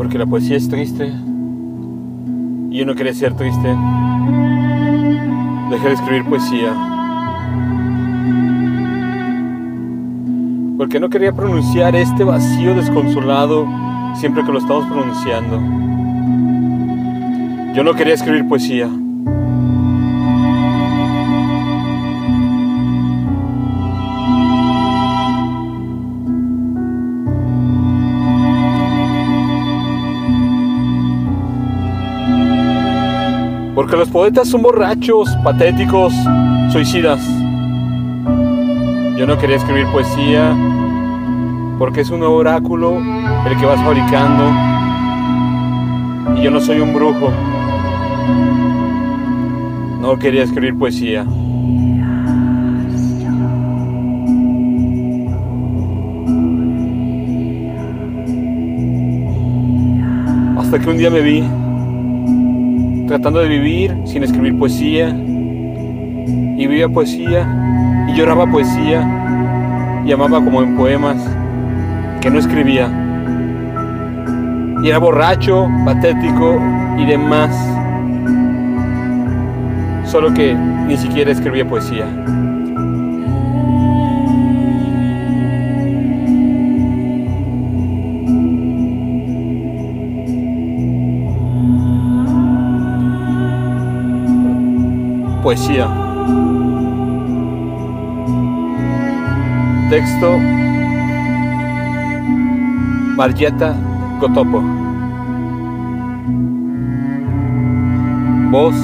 Porque la poesía es triste. Y yo no quería ser triste. Dejé de escribir poesía. Porque no quería pronunciar este vacío desconsolado siempre que lo estamos pronunciando. Yo no quería escribir poesía. Porque los poetas son borrachos, patéticos, suicidas. Yo no quería escribir poesía porque es un oráculo el que vas fabricando y yo no soy un brujo. No quería escribir poesía. Hasta que un día me vi tratando de vivir sin escribir poesía. Y vivía poesía y lloraba poesía y amaba como en poemas que no escribía. Y era borracho, patético y demás. Solo que ni siquiera escribía poesía. Poesía. Texto Marietta Gotopo. Voz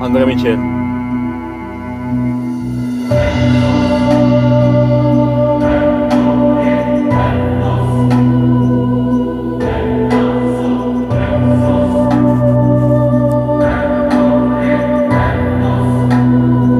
Andrea Michel.